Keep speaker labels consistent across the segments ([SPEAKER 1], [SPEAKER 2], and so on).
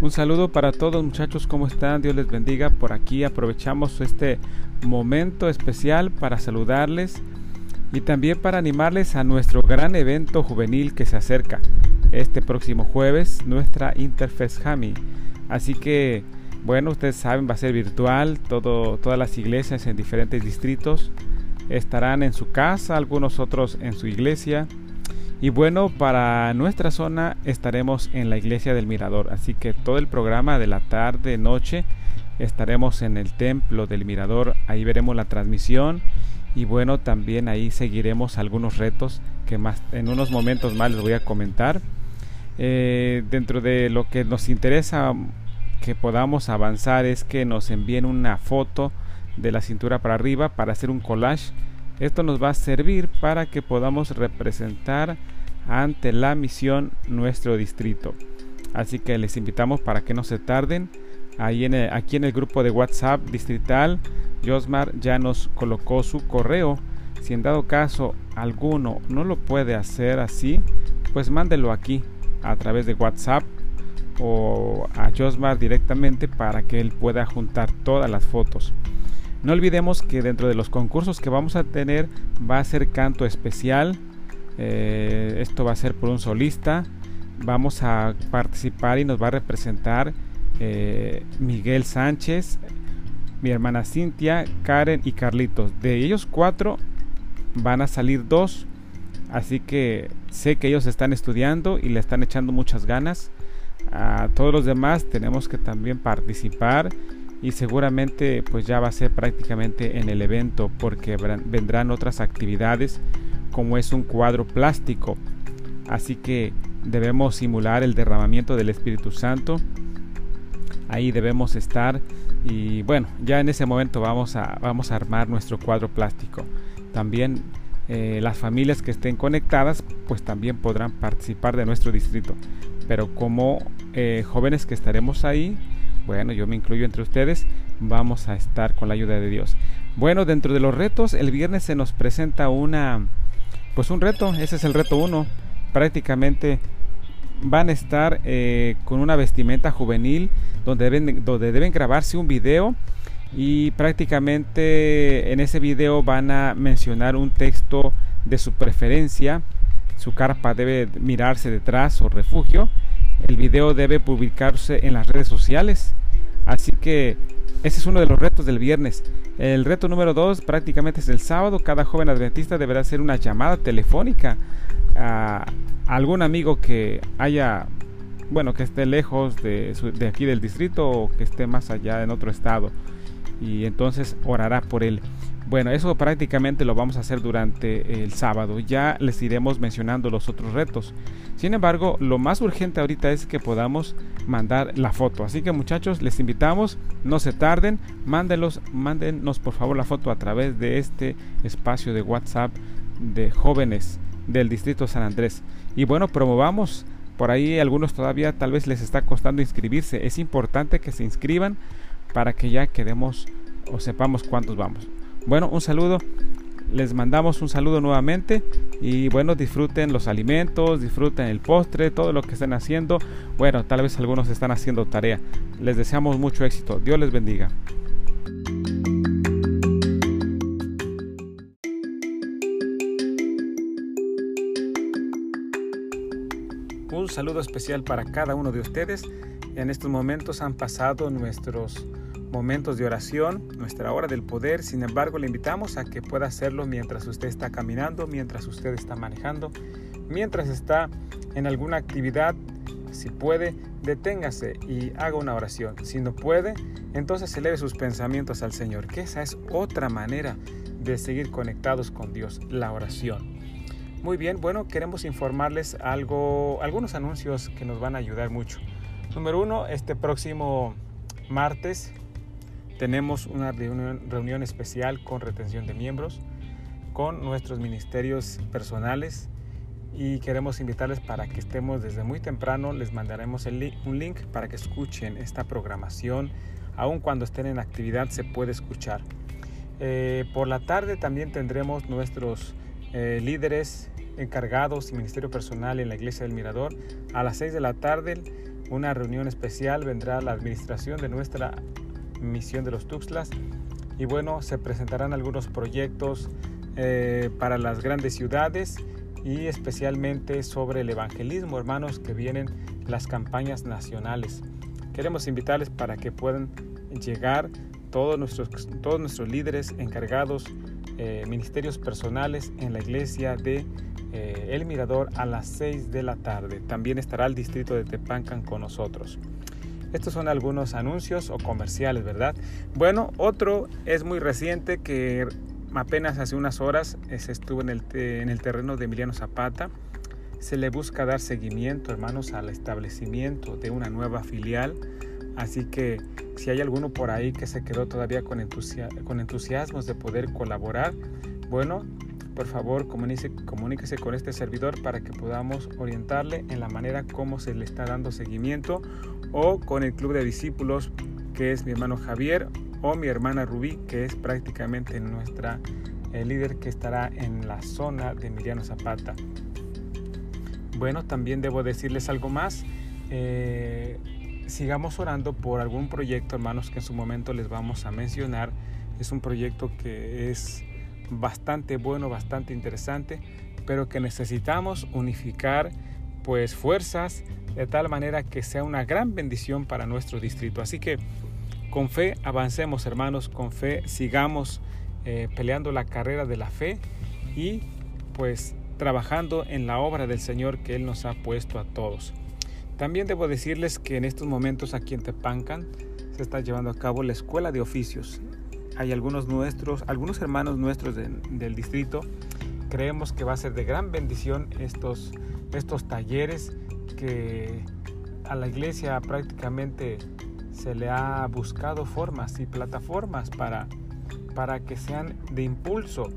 [SPEAKER 1] Un saludo para todos muchachos, ¿cómo están? Dios les bendiga. Por aquí aprovechamos este momento especial para saludarles y también para animarles a nuestro gran evento juvenil que se acerca este próximo jueves, nuestra Interfest Hami. Así que, bueno, ustedes saben, va a ser virtual, todo, todas las iglesias en diferentes distritos estarán en su casa, algunos otros en su iglesia. Y bueno, para nuestra zona estaremos en la iglesia del Mirador, así que todo el programa de la tarde, noche, estaremos en el templo del Mirador, ahí veremos la transmisión y bueno, también ahí seguiremos algunos retos que más en unos momentos más les voy a comentar. Eh, dentro de lo que nos interesa que podamos avanzar es que nos envíen una foto de la cintura para arriba para hacer un collage. Esto nos va a servir para que podamos representar ante la misión nuestro distrito. Así que les invitamos para que no se tarden. Ahí en aquí en el grupo de WhatsApp distrital, Josmar ya nos colocó su correo. Si en dado caso alguno no lo puede hacer así, pues mándelo aquí a través de WhatsApp o a Josmar directamente para que él pueda juntar todas las fotos. No olvidemos que dentro de los concursos que vamos a tener va a ser canto especial. Eh, esto va a ser por un solista. Vamos a participar y nos va a representar eh, Miguel Sánchez, mi hermana Cintia, Karen y Carlitos. De ellos cuatro van a salir dos. Así que sé que ellos están estudiando y le están echando muchas ganas. A todos los demás tenemos que también participar y seguramente pues ya va a ser prácticamente en el evento porque vendrán otras actividades como es un cuadro plástico. Así que debemos simular el derramamiento del Espíritu Santo. Ahí debemos estar. Y bueno ya en ese momento vamos a vamos a armar nuestro cuadro plástico. También eh, las familias que estén conectadas pues también podrán participar de nuestro distrito. Pero como eh, jóvenes que estaremos ahí bueno, yo me incluyo entre ustedes, vamos a estar con la ayuda de Dios. Bueno, dentro de los retos, el viernes se nos presenta una, pues un reto, ese es el reto uno. Prácticamente van a estar eh, con una vestimenta juvenil donde deben, donde deben grabarse un video y prácticamente en ese video van a mencionar un texto de su preferencia. Su carpa debe mirarse detrás o refugio el video debe publicarse en las redes sociales. Así que ese es uno de los retos del viernes. El reto número dos prácticamente es el sábado. Cada joven adventista deberá hacer una llamada telefónica a algún amigo que haya, bueno, que esté lejos de, de aquí del distrito o que esté más allá en otro estado. Y entonces orará por él. Bueno, eso prácticamente lo vamos a hacer durante el sábado. Ya les iremos mencionando los otros retos. Sin embargo, lo más urgente ahorita es que podamos mandar la foto. Así que muchachos, les invitamos, no se tarden, mándenlos, mándenos por favor la foto a través de este espacio de WhatsApp de jóvenes del distrito San Andrés. Y bueno, promovamos por ahí algunos todavía tal vez les está costando inscribirse. Es importante que se inscriban para que ya quedemos o sepamos cuántos vamos. Bueno, un saludo. Les mandamos un saludo nuevamente y bueno, disfruten los alimentos, disfruten el postre, todo lo que estén haciendo. Bueno, tal vez algunos están haciendo tarea. Les deseamos mucho éxito. Dios les bendiga. Un saludo especial para cada uno de ustedes. En estos momentos han pasado nuestros momentos de oración, nuestra hora del poder. Sin embargo, le invitamos a que pueda hacerlo mientras usted está caminando, mientras usted está manejando, mientras está en alguna actividad. Si puede, deténgase y haga una oración. Si no puede, entonces eleve sus pensamientos al Señor, que esa es otra manera de seguir conectados con Dios, la oración. Muy bien, bueno, queremos informarles algo, algunos anuncios que nos van a ayudar mucho. Número uno, este próximo martes tenemos una reunión, especial con retención de miembros, con nuestros ministerios personales y queremos invitarles para que estemos desde muy temprano. Les mandaremos un link para que escuchen esta programación. Aun cuando estén en actividad se puede escuchar. Eh, por la tarde también tendremos nuestros eh, líderes encargados y ministerio personal en la iglesia del Mirador. A las 6 de la tarde una reunión especial, vendrá la administración de nuestra misión de los Tuxtlas y bueno, se presentarán algunos proyectos eh, para las grandes ciudades y especialmente sobre el evangelismo, hermanos, que vienen las campañas nacionales. Queremos invitarles para que puedan llegar todos nuestros, todos nuestros líderes encargados, eh, ministerios personales en la iglesia de eh, El Mirador a las 6 de la tarde. También estará el distrito de Tepancan con nosotros. Estos son algunos anuncios o comerciales, ¿verdad? Bueno, otro es muy reciente que apenas hace unas horas se estuvo en el, en el terreno de Emiliano Zapata. Se le busca dar seguimiento, hermanos, al establecimiento de una nueva filial. Así que si hay alguno por ahí que se quedó todavía con, con entusiasmos de poder colaborar, bueno, por favor comuníquese, comuníquese con este servidor para que podamos orientarle en la manera como se le está dando seguimiento o con el club de discípulos que es mi hermano Javier o mi hermana Rubí que es prácticamente nuestra el líder que estará en la zona de Emiliano Zapata. Bueno, también debo decirles algo más. Eh, sigamos orando por algún proyecto, hermanos, que en su momento les vamos a mencionar. Es un proyecto que es bastante bueno, bastante interesante, pero que necesitamos unificar pues fuerzas de tal manera que sea una gran bendición para nuestro distrito. Así que con fe avancemos hermanos, con fe sigamos eh, peleando la carrera de la fe y pues trabajando en la obra del Señor que Él nos ha puesto a todos. También debo decirles que en estos momentos aquí en Tepancan se está llevando a cabo la escuela de oficios hay algunos nuestros, algunos hermanos nuestros del distrito, creemos que va a ser de gran bendición estos, estos talleres que a la iglesia prácticamente se le ha buscado formas y plataformas para, para que sean de impulso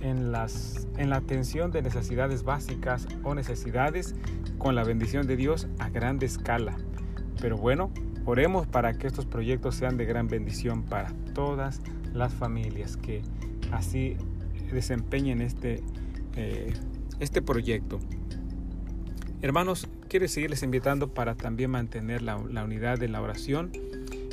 [SPEAKER 1] en, las, en la atención de necesidades básicas o necesidades con la bendición de Dios a grande escala. Pero bueno, Oremos para que estos proyectos sean de gran bendición para todas las familias que así desempeñen este, eh, este proyecto. Hermanos, quiero seguirles invitando para también mantener la, unidad en la oración.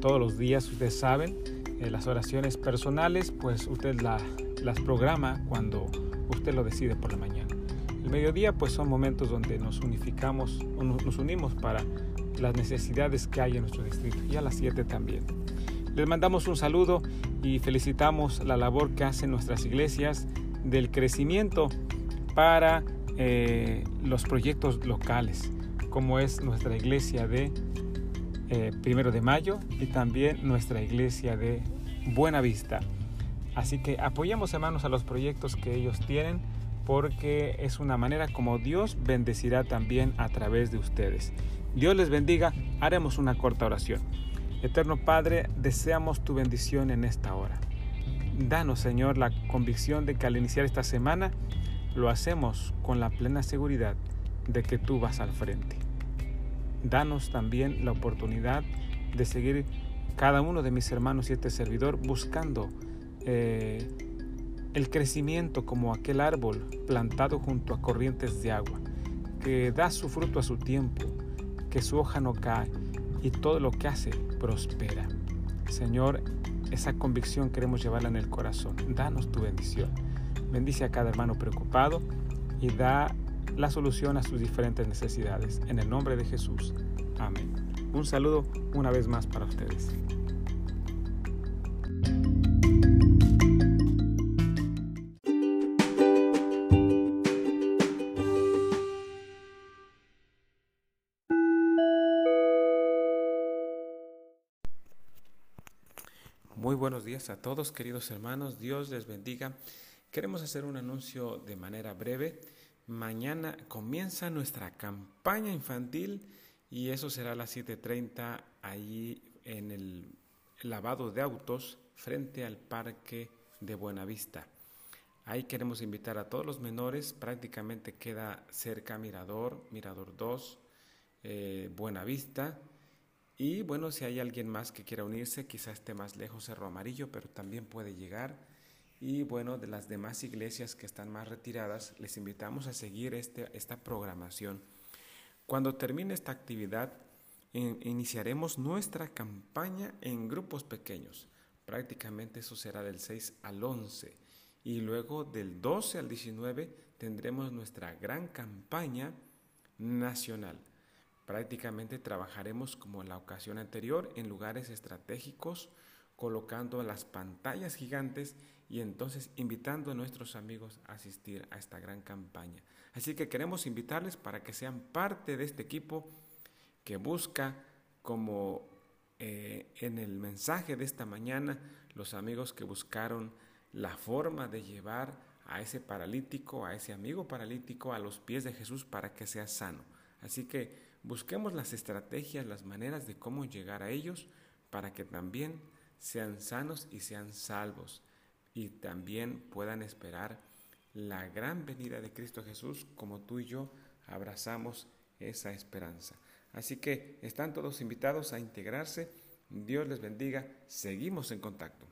[SPEAKER 1] Todos los días, ustedes saben, eh, las oraciones personales, pues usted las programa cuando usted lo decide por la mañana. El mediodía, pues son momentos donde nos unificamos, nos unimos para las necesidades que hay en nuestro distrito y a las 7 también. Les mandamos un saludo y felicitamos la labor que hacen nuestras iglesias del crecimiento para eh, los proyectos locales, como es nuestra iglesia de eh, Primero de Mayo y también nuestra iglesia de Buena Vista. Así que apoyemos hermanos a los proyectos que ellos tienen porque es una manera como Dios bendecirá también a través de ustedes. Dios les bendiga. Haremos una corta oración. Eterno Padre, deseamos tu bendición en esta hora. Danos, Señor, la convicción de que al iniciar esta semana lo hacemos con la plena seguridad de que tú vas al frente. Danos también la oportunidad de seguir cada uno de mis hermanos y este servidor buscando eh, el crecimiento como aquel árbol plantado junto a corrientes de agua, que da su fruto a su tiempo, que su hoja no cae y todo lo que hace prospera. Señor, esa convicción queremos llevarla en el corazón. Danos tu bendición. Bendice a cada hermano preocupado y da la solución a sus diferentes necesidades. En el nombre de Jesús. Amén. Un saludo una vez más para ustedes. Buenos días a todos, queridos hermanos. Dios les bendiga. Queremos hacer un anuncio de manera breve. Mañana comienza nuestra campaña infantil y eso será a las 7.30 ahí en el lavado de autos frente al parque de Buenavista. Ahí queremos invitar a todos los menores, prácticamente queda cerca Mirador, Mirador 2, eh, Buenavista y bueno, si hay alguien más que quiera unirse, quizás esté más lejos Cerro Amarillo, pero también puede llegar. Y bueno, de las demás iglesias que están más retiradas, les invitamos a seguir este, esta programación. Cuando termine esta actividad,
[SPEAKER 2] iniciaremos nuestra campaña en grupos pequeños. Prácticamente eso será del 6 al 11. Y luego del 12 al 19 tendremos nuestra gran campaña nacional. Prácticamente trabajaremos como en la ocasión anterior en lugares estratégicos, colocando las pantallas gigantes y entonces invitando a nuestros amigos a asistir a esta gran campaña. Así que queremos invitarles para que sean parte de este equipo que busca como eh, en el mensaje de esta mañana los amigos que buscaron la forma de llevar a ese paralítico, a ese amigo paralítico a los pies de Jesús para que sea sano. Así que busquemos las estrategias, las maneras de cómo llegar a ellos para que también sean sanos y sean salvos y también puedan esperar la gran venida de Cristo Jesús como tú y yo abrazamos esa esperanza. Así que están todos invitados a integrarse. Dios les bendiga. Seguimos en contacto.